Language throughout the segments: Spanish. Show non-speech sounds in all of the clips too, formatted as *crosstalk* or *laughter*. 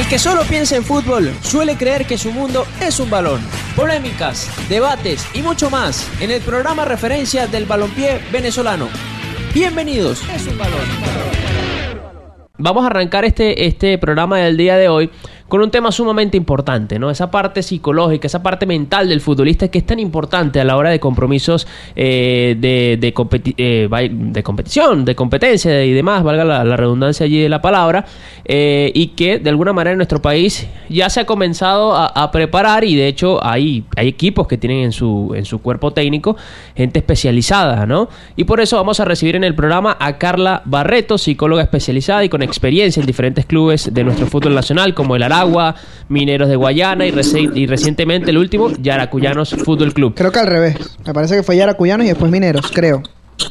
El que solo piensa en fútbol suele creer que su mundo es un balón. Polémicas, debates y mucho más en el programa referencia del balompié venezolano. Bienvenidos. Es un balón. Vamos a arrancar este, este programa del día de hoy con un tema sumamente importante, ¿no? Esa parte psicológica, esa parte mental del futbolista que es tan importante a la hora de compromisos eh, de, de, eh, de, competición, de competencia y demás, valga la, redundancia allí de la palabra, eh, y que de alguna manera en nuestro país ya se ha comenzado a, preparar y de hecho hay, hay equipos que tienen en su, en su cuerpo técnico gente especializada, ¿no? Y por eso vamos a recibir en el programa a Carla Barreto, psicóloga especializada y con experiencia en diferentes clubes de nuestro fútbol nacional como el Ará Agua, Mineros de Guayana y, y recientemente el último, Yaracuyanos Fútbol Club. Creo que al revés. Me parece que fue Yaracuyanos y después Mineros, creo.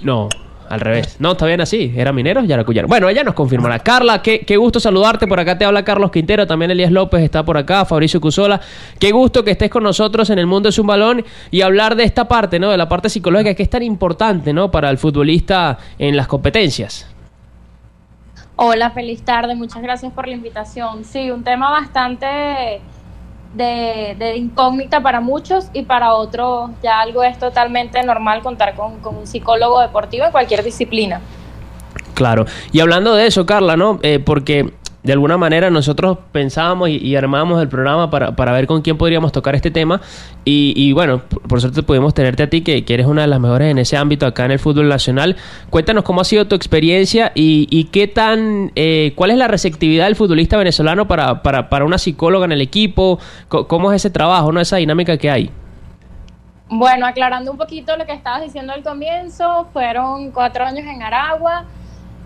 No, al revés. No, está bien así. Era Mineros, Yaracuyanos. Bueno, ella nos confirmará. Carla, qué, qué, gusto saludarte. Por acá te habla Carlos Quintero. También Elías López está por acá. Fabricio Cusola. Qué gusto que estés con nosotros en el mundo es un balón y hablar de esta parte, ¿no? De la parte psicológica que es tan importante, ¿no? Para el futbolista en las competencias. Hola, feliz tarde, muchas gracias por la invitación. Sí, un tema bastante de, incógnita para muchos y para otros ya algo es totalmente normal contar con, un psicólogo deportivo en cualquier disciplina. Claro, y hablando de eso, Carla, ¿no? Eh, porque de alguna manera nosotros pensábamos y, armábamos el programa para, para, ver con quién podríamos tocar este tema y, bueno, por, suerte pudimos tenerte a ti que, eres una de las mejores en ese ámbito acá en el fútbol nacional. Cuéntanos cómo ha sido tu experiencia y, qué tan, eh, cuál es la receptividad del futbolista venezolano para, para, para una psicóloga en el equipo, cómo es ese trabajo, ¿no? esa dinámica que hay. Bueno, aclarando un poquito lo que estabas diciendo al comienzo, fueron cuatro años en Aragua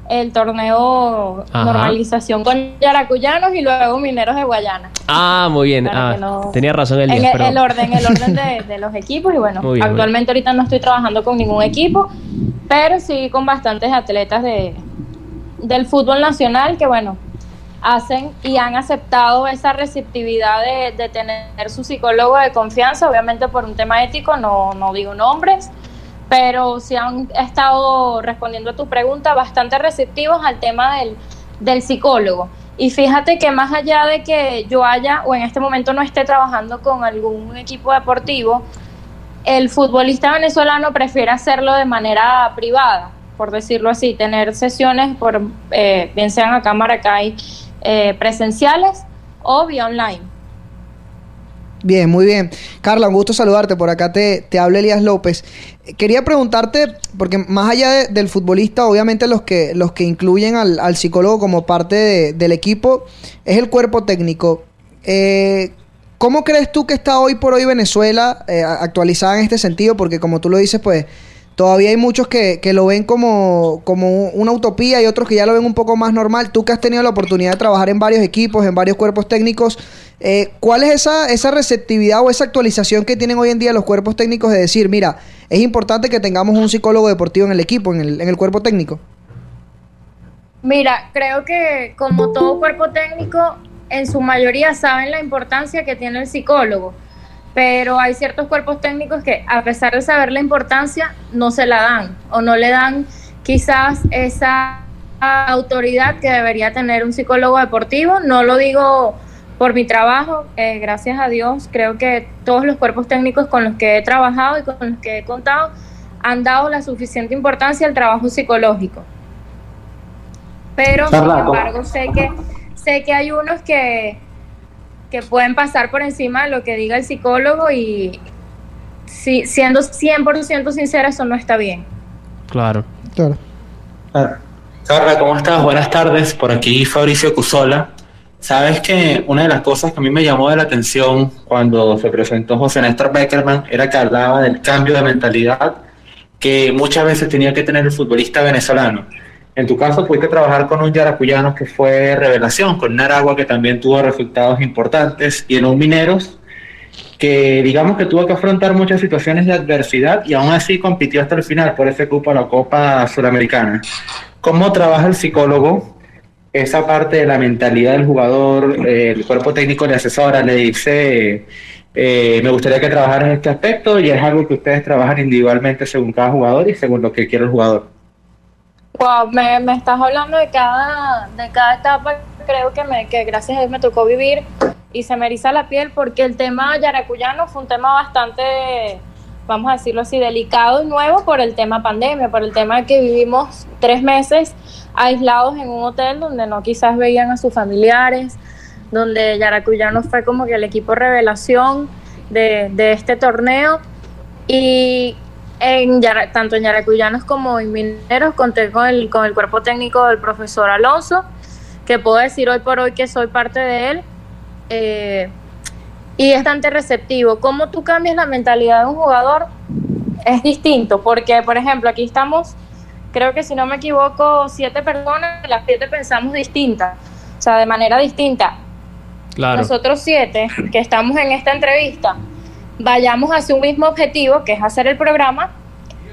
el torneo normalización con yaracuyanos y luego mineros de Guayana. Ah, muy bien. Ah, tenía razón el, día, el, orden, el orden de, los equipos y bueno, actualmente ahorita no estoy trabajando con ningún equipo, pero sí con bastantes atletas de del fútbol nacional que bueno, hacen y han aceptado esa receptividad de, de tener su psicólogo de confianza, obviamente por un tema ético, no, no digo nombres, pero sí han estado respondiendo a tu pregunta bastante receptivos al tema del, del psicólogo. Y fíjate que más allá de que yo haya o en este momento no esté trabajando con algún equipo deportivo, el futbolista venezolano prefiere hacerlo de manera privada, por decirlo así, tener sesiones, por, eh, bien sean acá Maracay, eh, presenciales o vía online. Bien, muy bien. Carla, un gusto saludarte. Por acá te, te habla Elías López. Quería preguntarte, porque más allá del futbolista, obviamente los que, los que incluyen al, psicólogo como parte del equipo es el cuerpo técnico. Eh, ¿Cómo crees tú que está hoy por hoy Venezuela eh, actualizada en este sentido? Porque como tú lo dices, pues todavía hay muchos que, que, lo ven como, como una utopía y otros que ya lo ven un poco más normal. Tú que has tenido la oportunidad de trabajar en varios equipos, en varios cuerpos técnicos, eh, ¿Cuál es esa, esa receptividad o esa actualización que tienen hoy en día los cuerpos técnicos de decir, mira, es importante que tengamos un psicólogo deportivo en el equipo, en el, en el cuerpo técnico? Mira, creo que como todo cuerpo técnico, en su mayoría saben la importancia que tiene el psicólogo, pero hay ciertos cuerpos técnicos que a pesar de saber la importancia, no se la dan o no le dan quizás esa autoridad que debería tener un psicólogo deportivo. No lo digo por mi trabajo, eh, gracias a Dios, creo que todos los cuerpos técnicos con los que he trabajado y con los que he contado han dado la suficiente importancia al trabajo psicológico. Pero, sin embargo, sé que, sé que hay unos que, que pueden pasar por encima de lo que diga el psicólogo y si, siendo 100% sincera, eso no está bien. Claro. Claro. Carla, ¿cómo estás? Buenas tardes. Por aquí Fabricio Cusola. Sabes que una de las cosas que a mí me llamó de la atención cuando se presentó José Néstor Beckerman era que hablaba del cambio de mentalidad que muchas veces tenía que tener el futbolista venezolano. En tu caso, pudiste trabajar con un Yaracuyano que fue revelación, con Naragua que también tuvo resultados importantes y en un Mineros que digamos que tuvo que afrontar muchas situaciones de adversidad y aún así compitió hasta el final por ese cupo a la Copa Sudamericana. ¿Cómo trabaja el psicólogo esa parte de la mentalidad del jugador, el cuerpo técnico le asesora, le dice, eh, me gustaría que trabajara en este aspecto y es algo que ustedes trabajan individualmente según cada jugador y según lo que quiere el jugador. Wow, me, estás hablando de cada, de cada etapa creo que, me, que gracias a Dios me tocó vivir y se me eriza la piel porque el tema yaracuyano fue un tema bastante, vamos a decirlo así, delicado y nuevo por el tema pandemia, por el tema que vivimos tres meses aislados en un hotel donde no quizás veían a sus familiares, donde Yaracuyano fue como que el equipo revelación de, este torneo y en tanto en Yaracuyanos como en Mineros conté con el, con el cuerpo técnico del profesor Alonso, que puedo decir hoy por hoy que soy parte de él. Eh, y es bastante receptivo. ¿Cómo tú cambias la mentalidad de un jugador? Es distinto, porque por ejemplo aquí estamos, creo que si no me equivoco, siete personas, las siete pensamos distintas, o sea, de manera distinta. Claro. Nosotros siete que estamos en esta entrevista, vayamos hacia un mismo objetivo, que es hacer el programa,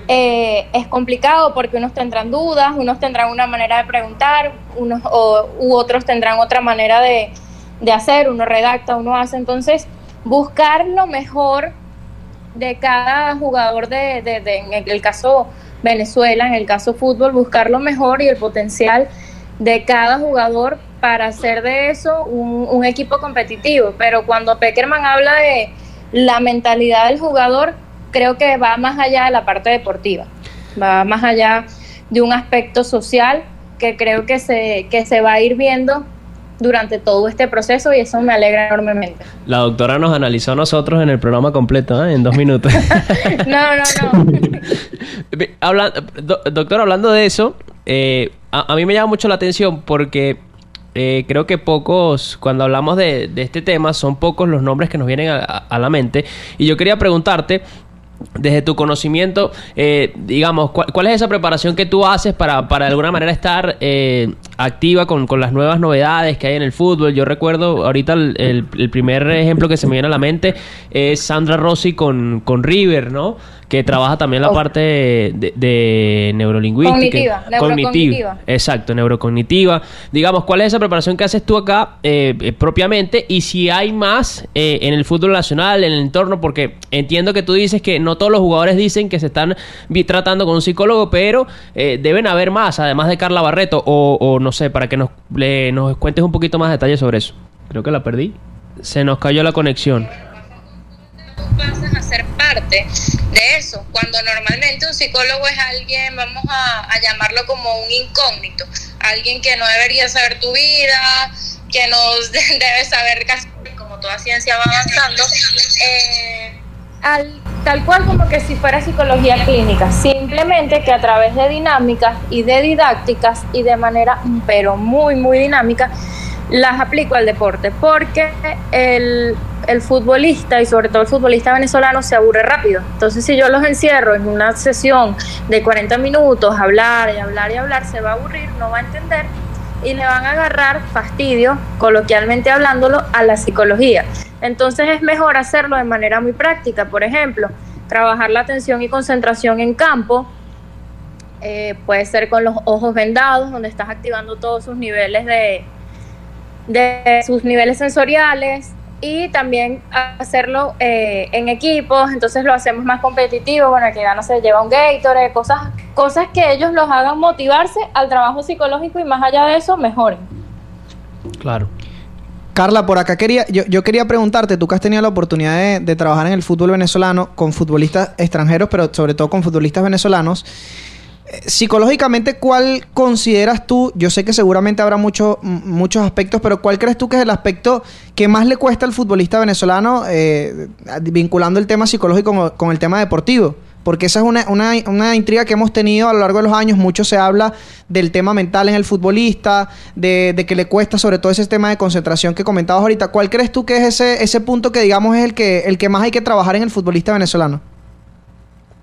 eh, es complicado porque unos tendrán dudas, unos tendrán una manera de preguntar, unos o, u otros tendrán otra manera de, hacer, uno redacta, uno hace. Entonces, buscar lo mejor de cada jugador, de, de, de, en el caso Venezuela, en el caso fútbol, buscar lo mejor y el potencial de cada jugador para hacer de eso un, un equipo competitivo. Pero cuando Peckerman habla de la mentalidad del jugador creo que va más allá de la parte deportiva, va más allá de un aspecto social que creo que se, que se va a ir viendo durante todo este proceso y eso me alegra enormemente. La doctora nos analizó a nosotros en el programa completo, ¿eh? en dos minutos. *laughs* no, no, no. *laughs* doctor, hablando de eso, eh, a, mí me llama mucho la atención porque eh, creo que pocos, cuando hablamos de, este tema, son pocos los nombres que nos vienen a, la mente. Y yo quería preguntarte, desde tu conocimiento, eh, digamos, ¿cuál, es esa preparación que tú haces para, para de alguna manera estar eh, activa con, las nuevas novedades que hay en el fútbol? Yo recuerdo ahorita el, primer ejemplo que se me viene a la mente es Sandra Rossi con, con River, ¿no? Que trabaja también la parte de, neurolingüística. Cognitiva, Exacto, neurocognitiva. Digamos, ¿cuál es esa preparación que haces tú acá eh, eh, propiamente? Y si hay más eh, en el fútbol nacional, en el entorno, porque entiendo que tú dices que no todos los jugadores dicen que se están tratando con un psicólogo, pero deben haber más, además de Carla Barreto, o, no sé, para que nos, nos cuentes un poquito más detalles sobre eso. Creo que la perdí. Se nos cayó la conexión pasas a ser parte de eso, cuando normalmente un psicólogo es alguien, vamos a, llamarlo como un incógnito, alguien que no debería saber tu vida, que no *laughs* debe saber casi como toda ciencia va avanzando, eh, al, tal cual como que si fuera psicología clínica, simplemente que a través de dinámicas y de didácticas y de manera pero muy muy dinámica las aplico al deporte, porque el, el futbolista y sobre todo el futbolista venezolano se aburre rápido. Entonces si yo los encierro en una sesión de 40 minutos, hablar y hablar y hablar, se va a aburrir, no va a entender y le van a agarrar fastidio, coloquialmente hablándolo, a la psicología. Entonces es mejor hacerlo de manera muy práctica. Por ejemplo, trabajar la atención y concentración en campo. Eh, puede ser con los ojos vendados, donde estás activando todos sus niveles de, de sus niveles sensoriales, y también hacerlo eh, en equipos, entonces lo hacemos más competitivo, bueno, que gana se lleva un Gatorade, cosas, cosas que ellos los hagan motivarse al trabajo psicológico y más allá de eso, mejoren. Claro. Carla, por acá quería, yo, yo quería preguntarte, tú que has tenido la oportunidad de, de trabajar en el fútbol venezolano con futbolistas extranjeros, pero sobre todo con futbolistas venezolanos, psicológicamente, ¿cuál consideras tú? Yo sé que seguramente habrá muchos muchos aspectos, pero ¿cuál crees tú que es el aspecto que más le cuesta al futbolista venezolano eh, vinculando el tema psicológico con, el tema deportivo? Porque esa es una, una, una, intriga que hemos tenido a lo largo de los años. Mucho se habla del tema mental en el futbolista, de, de, que le cuesta sobre todo ese tema de concentración que comentabas ahorita. ¿Cuál crees tú que es ese, ese punto que digamos es el que, el que más hay que trabajar en el futbolista venezolano?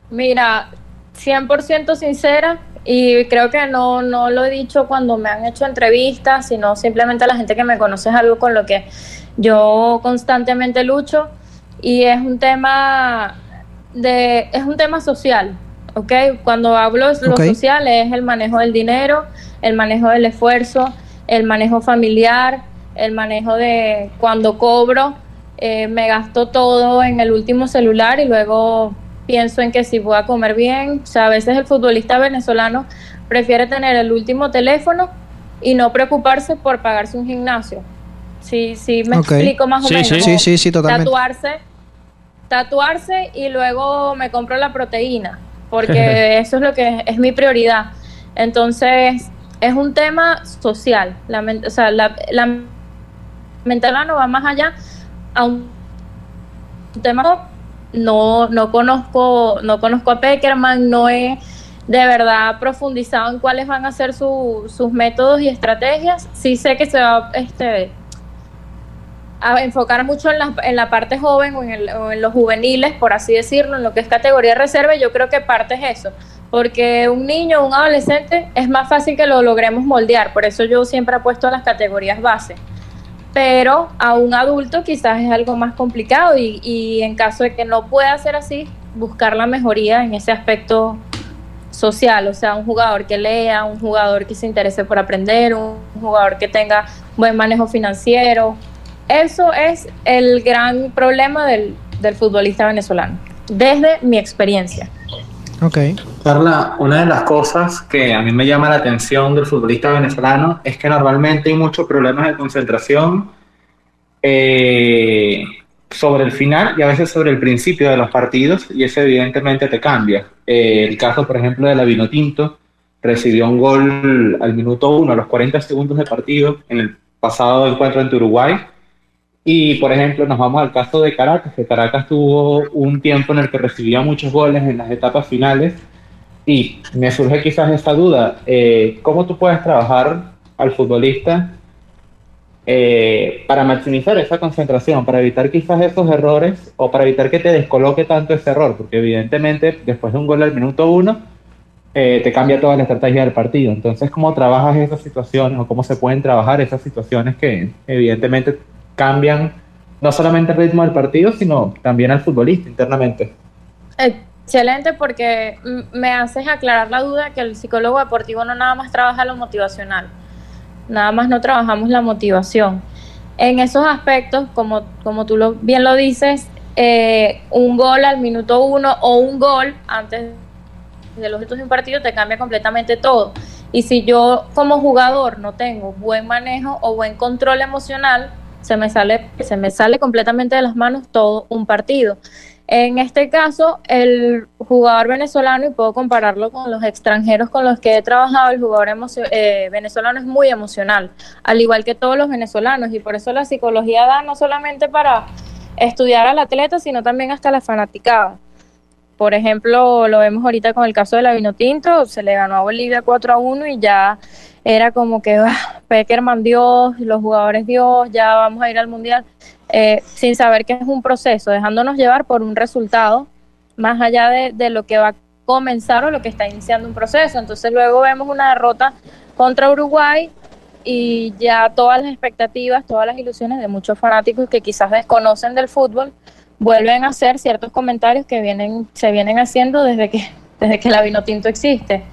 Mira, 100% sincera y creo que no, no lo he dicho cuando me han hecho entrevistas, sino simplemente la gente que me conoce es algo con lo que yo constantemente lucho y es un tema de es un tema social, ¿ok? Cuando hablo de lo social es el manejo del dinero, el manejo del esfuerzo, el manejo familiar, el manejo de cuando cobro, eh, me gasto todo en el último celular y luego pienso en que si voy a comer bien, o sea, a veces el futbolista venezolano prefiere tener el último teléfono y no preocuparse por pagarse un gimnasio. Sí, sí, me explico más o menos. Sí, sí, sí, totalmente. Tatuarse, tatuarse y luego me compro la proteína, porque *laughs* eso es lo que es, mi prioridad. Entonces, es un tema social. La, o sea, la, la mental no va más allá a un tema no no conozco no conozco a Peckerman no he de verdad profundizado en cuáles van a ser sus métodos y estrategias. Sí sé que se va este a enfocar mucho en la, en la parte joven o en, o en, los juveniles, por así decirlo, en lo que es categoría reserva, yo creo que parte es eso, porque un niño un adolescente es más fácil que lo logremos moldear, por eso yo siempre apuesto a las categorías base pero a un adulto quizás es algo más complicado y, en caso de que no pueda ser así, buscar la mejoría en ese aspecto social, o sea, un jugador que lea, un jugador que se interese por aprender, un jugador que tenga buen manejo financiero. Eso es el gran problema del, del futbolista venezolano, desde mi experiencia. Ok. Carla, una de las cosas que a mí me llama la atención del futbolista venezolano es que normalmente hay muchos problemas de concentración eh, sobre el final y a veces sobre el principio de los partidos y eso evidentemente te cambia. Eh, el caso, por ejemplo, de la Vinotinto recibió un gol al minuto uno, a los 40 segundos de partido en el pasado encuentro en Uruguay y, por ejemplo, nos vamos al caso de Caracas, que Caracas tuvo un tiempo en el que recibía muchos goles en las etapas finales. Y me surge quizás esta duda, eh, ¿cómo tú puedes trabajar al futbolista eh, para maximizar esa concentración, para evitar quizás esos errores o para evitar que te descoloque tanto ese error? Porque evidentemente después de un gol al minuto uno, eh, te cambia toda la estrategia del partido. Entonces, ¿cómo trabajas esas situaciones o cómo se pueden trabajar esas situaciones que evidentemente cambian no solamente el ritmo del partido, sino también al futbolista internamente. Excelente, porque me haces aclarar la duda que el psicólogo deportivo no nada más trabaja lo motivacional, nada más no trabajamos la motivación. En esos aspectos, como, como tú lo, bien lo dices, eh, un gol al minuto uno o un gol antes de los hitos de un partido te cambia completamente todo. Y si yo como jugador no tengo buen manejo o buen control emocional, se me sale, se me sale completamente de las manos todo un partido. En este caso, el jugador venezolano, y puedo compararlo con los extranjeros con los que he trabajado, el jugador eh, venezolano es muy emocional, al igual que todos los venezolanos, y por eso la psicología da no solamente para estudiar al atleta, sino también hasta la fanaticada. Por ejemplo, lo vemos ahorita con el caso de la Vinotinto, se le ganó a Bolivia 4 a 1 y ya era como que ah, Peckerman Dios, los jugadores Dios, ya vamos a ir al Mundial, eh, sin saber que es un proceso, dejándonos llevar por un resultado, más allá de, lo que va a comenzar o lo que está iniciando un proceso. Entonces luego vemos una derrota contra Uruguay y ya todas las expectativas, todas las ilusiones de muchos fanáticos que quizás desconocen del fútbol, vuelven a hacer ciertos comentarios que vienen, se vienen haciendo desde que, *laughs* desde que la vino tinto existe.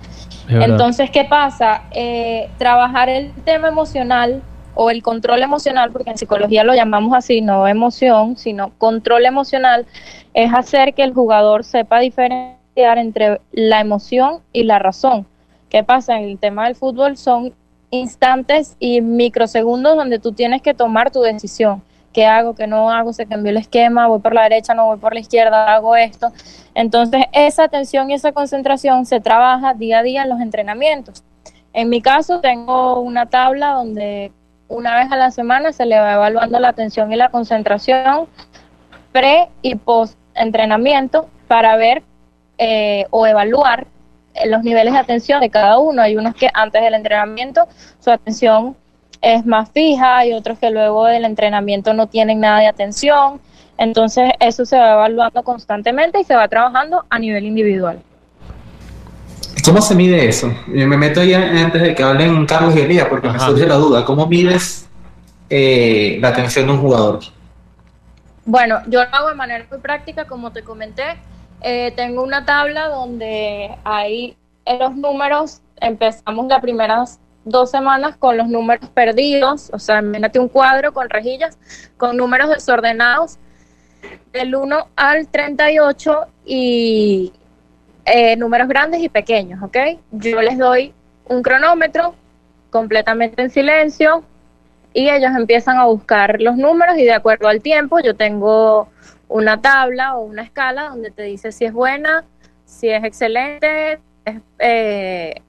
Entonces, ¿qué pasa? Eh, trabajar el tema emocional o el control emocional, porque en psicología lo llamamos así, no emoción, sino control emocional, es hacer que el jugador sepa diferenciar entre la emoción y la razón. ¿Qué pasa? En el tema del fútbol son instantes y microsegundos donde tú tienes que tomar tu decisión qué hago, qué no hago, se cambió el esquema, voy por la derecha, no voy por la izquierda, hago esto. Entonces, esa atención y esa concentración se trabaja día a día en los entrenamientos. En mi caso, tengo una tabla donde una vez a la semana se le va evaluando la atención y la concentración pre y post entrenamiento para ver eh, o evaluar los niveles de atención de cada uno. Hay unos que antes del entrenamiento su atención es más fija, y otros que luego del entrenamiento no tienen nada de atención. Entonces eso se va evaluando constantemente y se va trabajando a nivel individual. ¿Cómo se mide eso? Me meto ahí antes de que hablen Carlos y Elías, porque me surge la duda. ¿Cómo mides eh, la atención de un jugador? Bueno, yo lo hago de manera muy práctica, como te comenté. Eh, tengo una tabla donde hay en los números, empezamos la primera dos semanas con los números perdidos, o sea, imagínate un cuadro con rejillas, con números desordenados, del 1 al 38 y eh, números grandes y pequeños, ¿ok? Yo les doy un cronómetro completamente en silencio y ellos empiezan a buscar los números y de acuerdo al tiempo yo tengo una tabla o una escala donde te dice si es buena, si es excelente, es eh,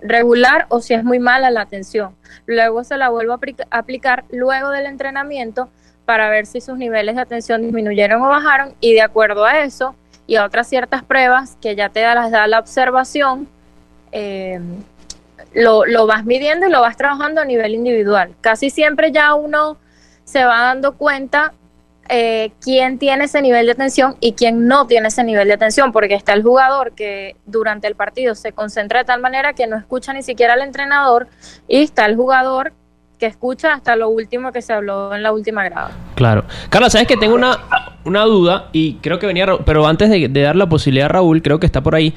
regular o si es muy mala la atención. Luego se la vuelvo a aplicar luego del entrenamiento para ver si sus niveles de atención disminuyeron o bajaron y de acuerdo a eso y otras ciertas pruebas que ya te las da la observación, eh, lo, lo vas midiendo y lo vas trabajando a nivel individual. Casi siempre ya uno se va dando cuenta eh, quién tiene ese nivel de atención y quién no tiene ese nivel de atención, porque está el jugador que durante el partido se concentra de tal manera que no escucha ni siquiera al entrenador y está el jugador que escucha hasta lo último que se habló en la última grada. Claro. Carla, sabes que tengo una, una duda y creo que venía, pero antes de, dar la posibilidad a Raúl, creo que está por ahí.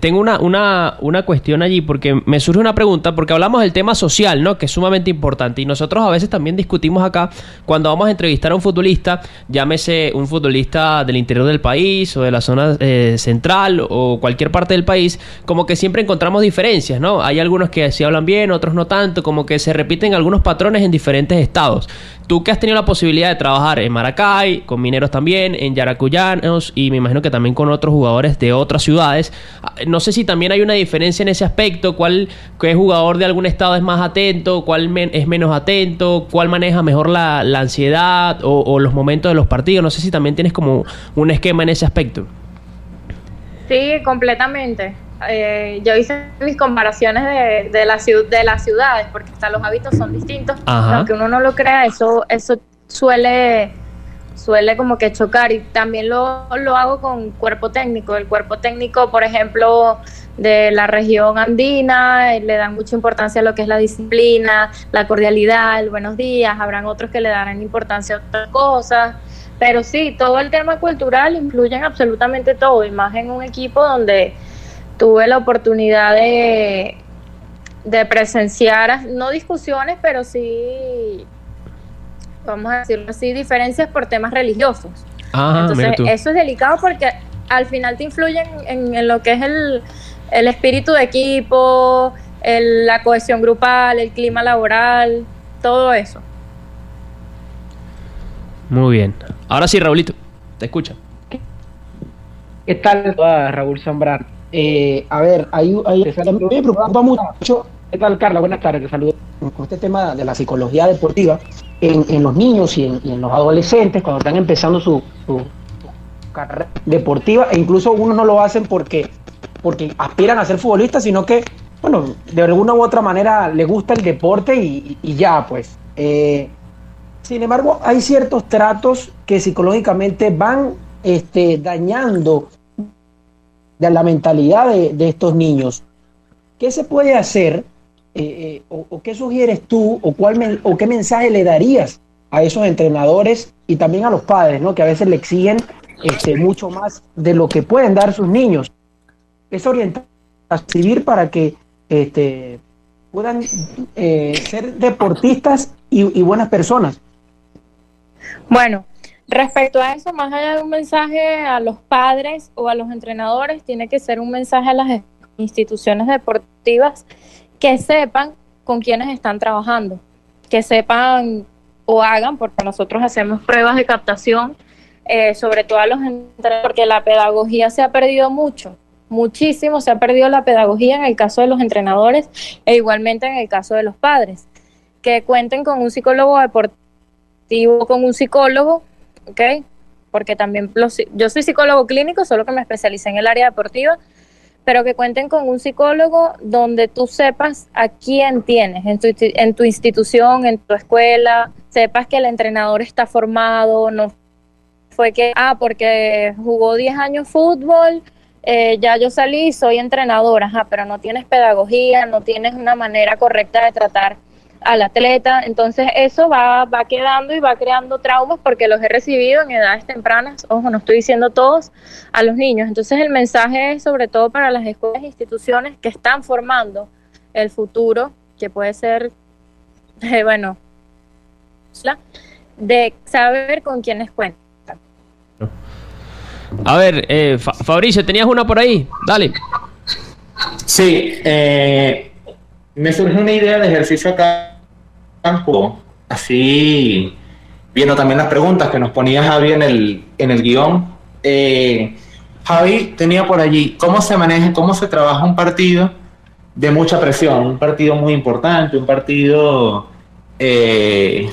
tengo una, una, una cuestión allí porque me surge una pregunta, porque hablamos del tema social, ¿no? Que es sumamente importante y nosotros a veces también discutimos acá cuando vamos a entrevistar a un futbolista, llámese un futbolista del interior del país o de la zona eh, central o cualquier parte del país, como que siempre encontramos diferencias, ¿no? Hay algunos que sí hablan bien, otros no tanto, como que se repiten algunos patrones en diferentes estados. Tú que has tenido la posibilidad de trabajar en Maracay, con mineros también, en Yaracuyanos y me imagino que también con otros jugadores de otras ciudades, ah, no sé si también hay una diferencia en ese aspecto, cuál qué jugador de algún estado es más atento, cuál es menos atento, cuál maneja mejor la, ansiedad o, los momentos de los partidos, no sé si también tienes como un esquema en ese aspecto. Sí, completamente. Eh, yo hice mis comparaciones de, de, la, de las ciudades, porque hasta los hábitos son distintos. Aunque uno no lo crea, eso, eso suele, suele como que chocar. Y también lo, lo hago con cuerpo técnico. El cuerpo técnico, por ejemplo, de la región andina, eh, le dan mucha importancia a lo que es la disciplina, la cordialidad, el buenos días. Habrán otros que le darán importancia a otras cosas. Pero sí, todo el tema cultural influye en absolutamente todo, y más en un equipo donde tuve la oportunidad de, de presenciar, no discusiones, pero sí, vamos a decirlo así, diferencias por temas religiosos. Entonces, eso es delicado porque al final te influyen en, lo que es el, el espíritu de equipo, la cohesión grupal, el clima laboral, todo eso. Muy bien. Ahora sí, Raulito, te escucha. ¿Qué tal, Raúl Zambrano? Eh, a ver, ahí, me preocupa mucho. ¿Qué tal, Carla? Buenas tardes, te saludo. Con este tema de la psicología deportiva en, los niños y en, los adolescentes, cuando están empezando su, carrera deportiva, e incluso unos no lo hacen porque, porque aspiran a ser futbolistas, sino que, bueno, de alguna u otra manera le gusta el deporte y, ya, pues. Eh, sin embargo, hay ciertos tratos que psicológicamente van este, dañando de la mentalidad de, estos niños. ¿Qué se puede hacer eh, eh, o, qué sugieres tú o, qué mensaje le darías a esos entrenadores y también a los padres, ¿no? que a veces le exigen este, mucho más de lo que pueden dar sus niños? Es orientar a servir para que este, puedan eh, ser deportistas y buenas personas. Bueno, Respecto a eso, más allá de un mensaje a los padres o a los entrenadores, tiene que ser un mensaje a las instituciones deportivas que sepan con quiénes están trabajando, que sepan o hagan, porque nosotros hacemos pruebas de captación, eh, sobre todo a los entrenadores, porque la pedagogía se ha perdido mucho, muchísimo se ha perdido la pedagogía en el caso de los entrenadores e igualmente en el caso de los padres, que cuenten con un psicólogo deportivo, con un psicólogo ¿ok? Porque también yo soy psicólogo clínico, solo que me especialicé en el área deportiva, pero que cuenten con un psicólogo donde tú sepas a quién tienes en tu, en tu institución, en tu escuela, sepas que el entrenador está formado, no fue que, ah, porque jugó 10 años fútbol, eh, ya yo salí y soy entrenadora, ajá, pero no tienes pedagogía, no tienes una manera correcta de tratar al atleta. Entonces eso va, va quedando y va creando traumas porque los he recibido en edades tempranas, ojo, no estoy diciendo todos, a los niños. Entonces el mensaje es sobre todo para las escuelas e instituciones que están formando el futuro, que puede ser, eh, *laughs* bueno, de saber con quiénes cuentan. A ver, eh, Fabricio, ¿tenías una por ahí? Dale. Sí, eh, me surge una idea de ejercicio acá así viendo también las preguntas que nos ponía Javi en el, en el guion. Eh, Javi tenía por allí cómo se maneja, cómo se trabaja un partido de mucha presión, un partido muy importante, un partido eh,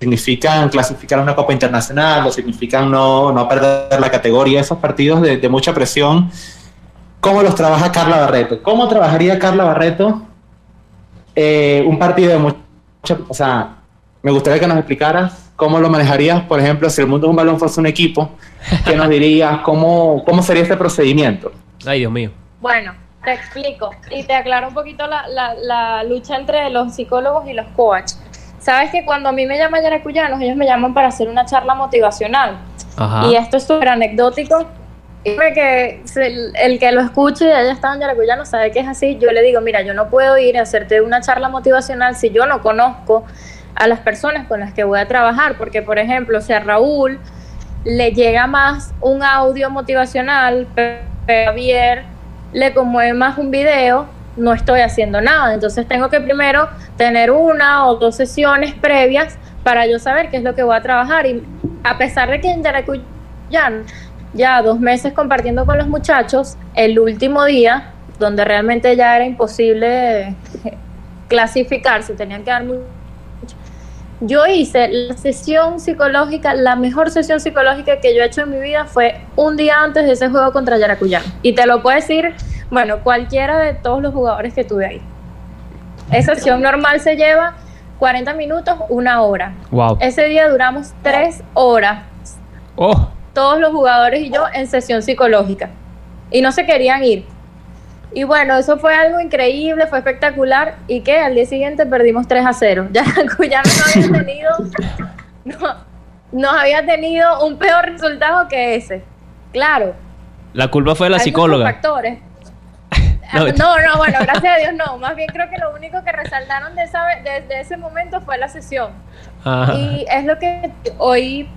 significan clasificar a una Copa Internacional o significan no, no perder la categoría, esos partidos de, mucha presión. ¿Cómo los trabaja Carla Barreto? ¿Cómo trabajaría Carla Barreto eh, un partido de mucha... O sea, me gustaría que nos explicaras cómo lo manejarías, por ejemplo, si el mundo de un balón fuese un equipo, ¿qué nos dirías? ¿Cómo, cómo sería este procedimiento? Ay, Dios mío. Bueno, te explico y te aclaro un poquito la, la, la lucha entre los psicólogos y los coaches. Sabes que cuando a mí me llaman yaracuyanos, ellos me llaman para hacer una charla motivacional. Ajá. Y esto es súper anecdótico. Que el, el, que lo escuche y haya estado en Yaracuyano sabe que es así. Yo le digo, mira, yo no puedo ir a hacerte una charla motivacional si yo no conozco a las personas con las que voy a trabajar. Porque, por ejemplo, si a Raúl le llega más un audio motivacional, pero Javier le conmueve más un video, no estoy haciendo nada. Entonces tengo que primero tener una o dos sesiones previas para yo saber qué es lo que voy a trabajar. Y a pesar de que en Yaracuyan ya dos meses compartiendo con los muchachos, el último día, donde realmente ya era imposible clasificarse, tenían que dar mucho. Yo hice la sesión psicológica, la mejor sesión psicológica que yo he hecho en mi vida fue un día antes de ese juego contra Yaracuyán. Y te lo puedo decir, bueno, cualquiera de todos los jugadores que tuve ahí. Esa sesión normal se lleva 40 minutos, una hora. Wow. Ese día duramos tres horas. Oh todos los jugadores y yo en sesión psicológica. Y no se querían ir. Y bueno, eso fue algo increíble, fue espectacular. Y que al día siguiente perdimos 3 a 0. *laughs* Ya, ya no había *laughs* tenido, no, no había tenido un peor resultado que ese. Claro. La culpa fue de la psicóloga. Factores. *laughs* no, no, bueno, gracias a Dios no. Más bien creo que lo único que resaltaron de, esa, de, ese momento fue la sesión. Y es lo que hoy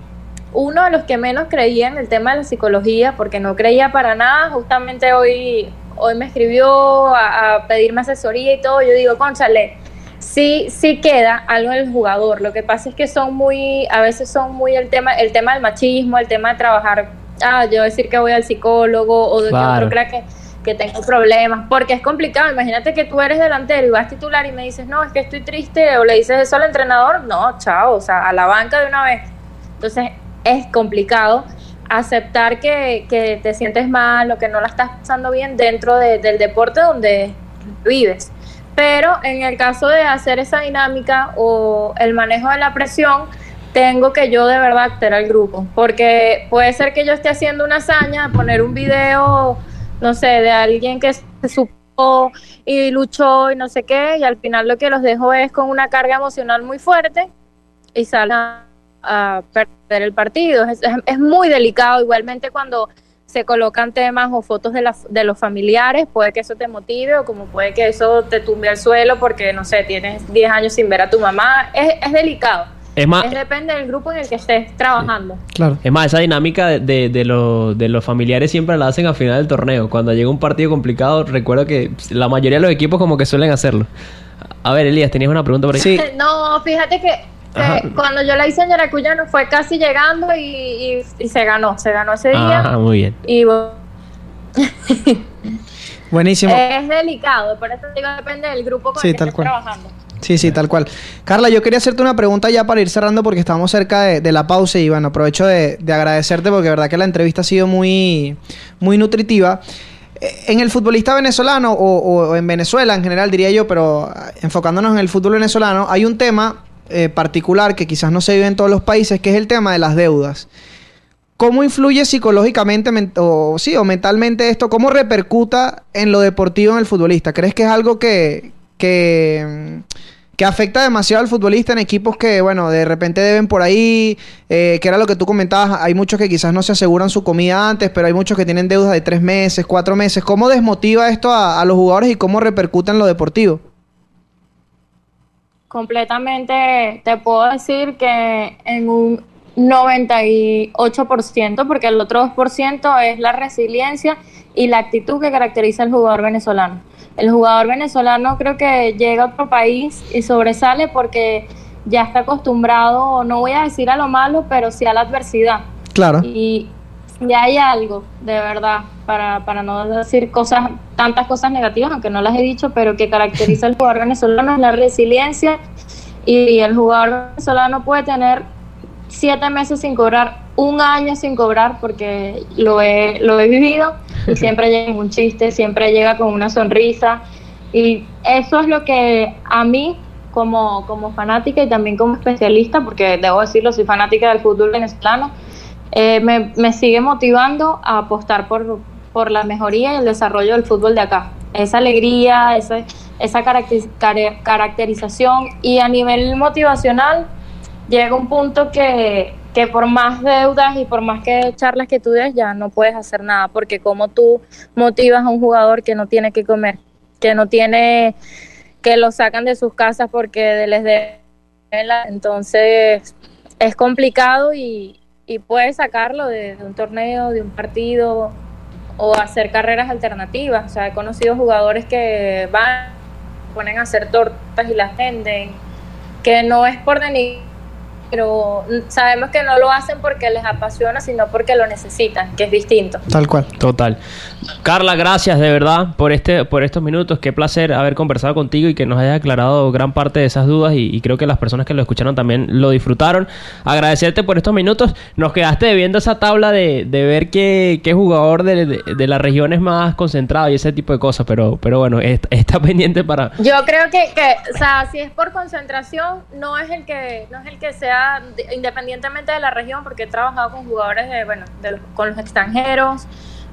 uno de los que menos creía en el tema de la psicología, porque no creía para nada, justamente hoy, hoy me escribió a, pedirme asesoría y todo, yo digo, conchale, sí, sí queda algo en el jugador, lo que pasa es que son muy, a veces son muy el tema, el tema del machismo, el tema de trabajar, ah, yo decir que voy al psicólogo o de que otro crea que que tengo problemas, porque es complicado. Imagínate que tú eres delantero y vas titular y me dices, no, es que estoy triste, o le dices eso al entrenador, no, chao, o sea, a la banca de una vez. Entonces, es complicado aceptar que, que, te sientes mal o que no la estás pasando bien dentro del deporte donde vives. Pero en el caso de hacer esa dinámica o el manejo de la presión, tengo que yo de verdad actar al grupo, porque puede ser que yo esté haciendo una hazaña, poner un video, no sé, de alguien que se supo y luchó y no sé qué, y al final lo que los dejo es con una carga emocional muy fuerte y salen a perder el partido. Es, es, muy delicado, igualmente cuando se colocan temas o fotos de, de los familiares, puede que eso te motive o como puede que eso te tumbe al suelo porque, no sé, tienes 10 años sin ver a tu mamá. Es, es delicado. Es más, depende del grupo en el que estés trabajando. Claro. Es más, esa dinámica de, de, de, de, los familiares siempre la hacen al final del torneo. Cuando llega un partido complicado, recuerdo que la mayoría de los equipos como que suelen hacerlo. A ver, Elías, tenías una pregunta por ahí. Sí. *laughs* no, fíjate que cuando yo la hice en Yaracuyano fue casi llegando y, se ganó, se ganó ese día. Ah, muy bien. Y *laughs* Buenísimo. Es delicado, por eso digo, depende del grupo con el que estés trabajando. Sí, sí, tal cual. Carla, yo quería hacerte una pregunta ya para ir cerrando porque estamos cerca de, la pausa y bueno, aprovecho de, agradecerte porque de verdad que la entrevista ha sido muy, muy nutritiva. Eh, en el futbolista venezolano o, o en Venezuela en general diría yo, pero enfocándonos en el fútbol venezolano, hay un tema eh, particular que quizás no se vive en todos los países, que es el tema de las deudas. ¿Cómo influye psicológicamente o, sí, o mentalmente esto? ¿Cómo repercuta en lo deportivo en el futbolista? ¿Crees que es algo que, que, que afecta demasiado al futbolista en equipos que, bueno, de repente deben por ahí, eh, que era lo que tú comentabas, hay muchos que quizás no se aseguran su comida antes, pero hay muchos que tienen deudas de tres meses, cuatro meses. ¿Cómo desmotiva esto a, a los jugadores y cómo repercute en lo deportivo? Completamente, te puedo decir que en un 98%, porque el otro 2% es la resiliencia y la actitud que caracteriza al jugador venezolano. El jugador venezolano creo que llega a otro país y sobresale porque ya está acostumbrado, no voy a decir a lo malo, pero sí a la adversidad. Claro. Y ya hay algo, de verdad, para, para no decir cosas, tantas cosas negativas, aunque no las he dicho, pero que caracteriza al jugador venezolano es la resiliencia. Y el jugador venezolano puede tener siete meses sin cobrar, un año sin cobrar, porque lo he, lo he vivido, y *laughs* siempre llega un chiste, siempre llega con una sonrisa, y eso es lo que a mí, como, como fanática y también como especialista, porque debo decirlo, soy fanática del fútbol venezolano, eh, me, me, sigue motivando a apostar por, por la mejoría y el desarrollo del fútbol de acá. Esa alegría, esa, esa caracterización y a nivel motivacional llega un punto que, que por más deudas y por más que charlas que tú des ya no puedes hacer nada porque como tú motivas a un jugador que no tiene que comer, que no tiene que lo sacan de sus casas porque les deben entonces es complicado y, y puedes sacarlo de, un torneo, de un partido o hacer carreras alternativas. O sea, he conocido jugadores que van, ponen a hacer tortas y las venden, que no es por denigrar pero sabemos que no lo hacen porque les apasiona, sino porque lo necesitan, que es distinto. Tal cual. Total. Carla, gracias de verdad por este por estos minutos. Qué placer haber conversado contigo y que nos hayas aclarado gran parte de esas dudas y, creo que las personas que lo escucharon también lo disfrutaron. Agradecerte por estos minutos. Nos quedaste viendo esa tabla de, de ver qué, qué jugador de, de, la región es más concentrado y ese tipo de cosas, pero, pero bueno, *laughs* está, pendiente para... Yo creo que, o sea, si es por concentración, no es el que, no es el que sea independientemente de la región, porque he trabajado con jugadores de, bueno, con los extranjeros,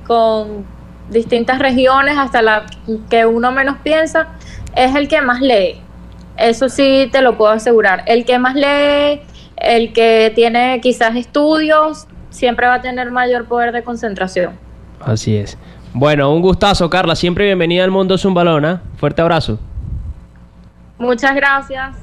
con distintas regiones, hasta la que uno menos piensa, es el que más lee. Eso sí te lo puedo asegurar. El que más lee, el que tiene quizás estudios, siempre va a tener mayor poder de concentración. Así es. Bueno, un gustazo, Carla. Siempre bienvenida al Mundo Zumbalona. Fuerte abrazo. Muchas gracias.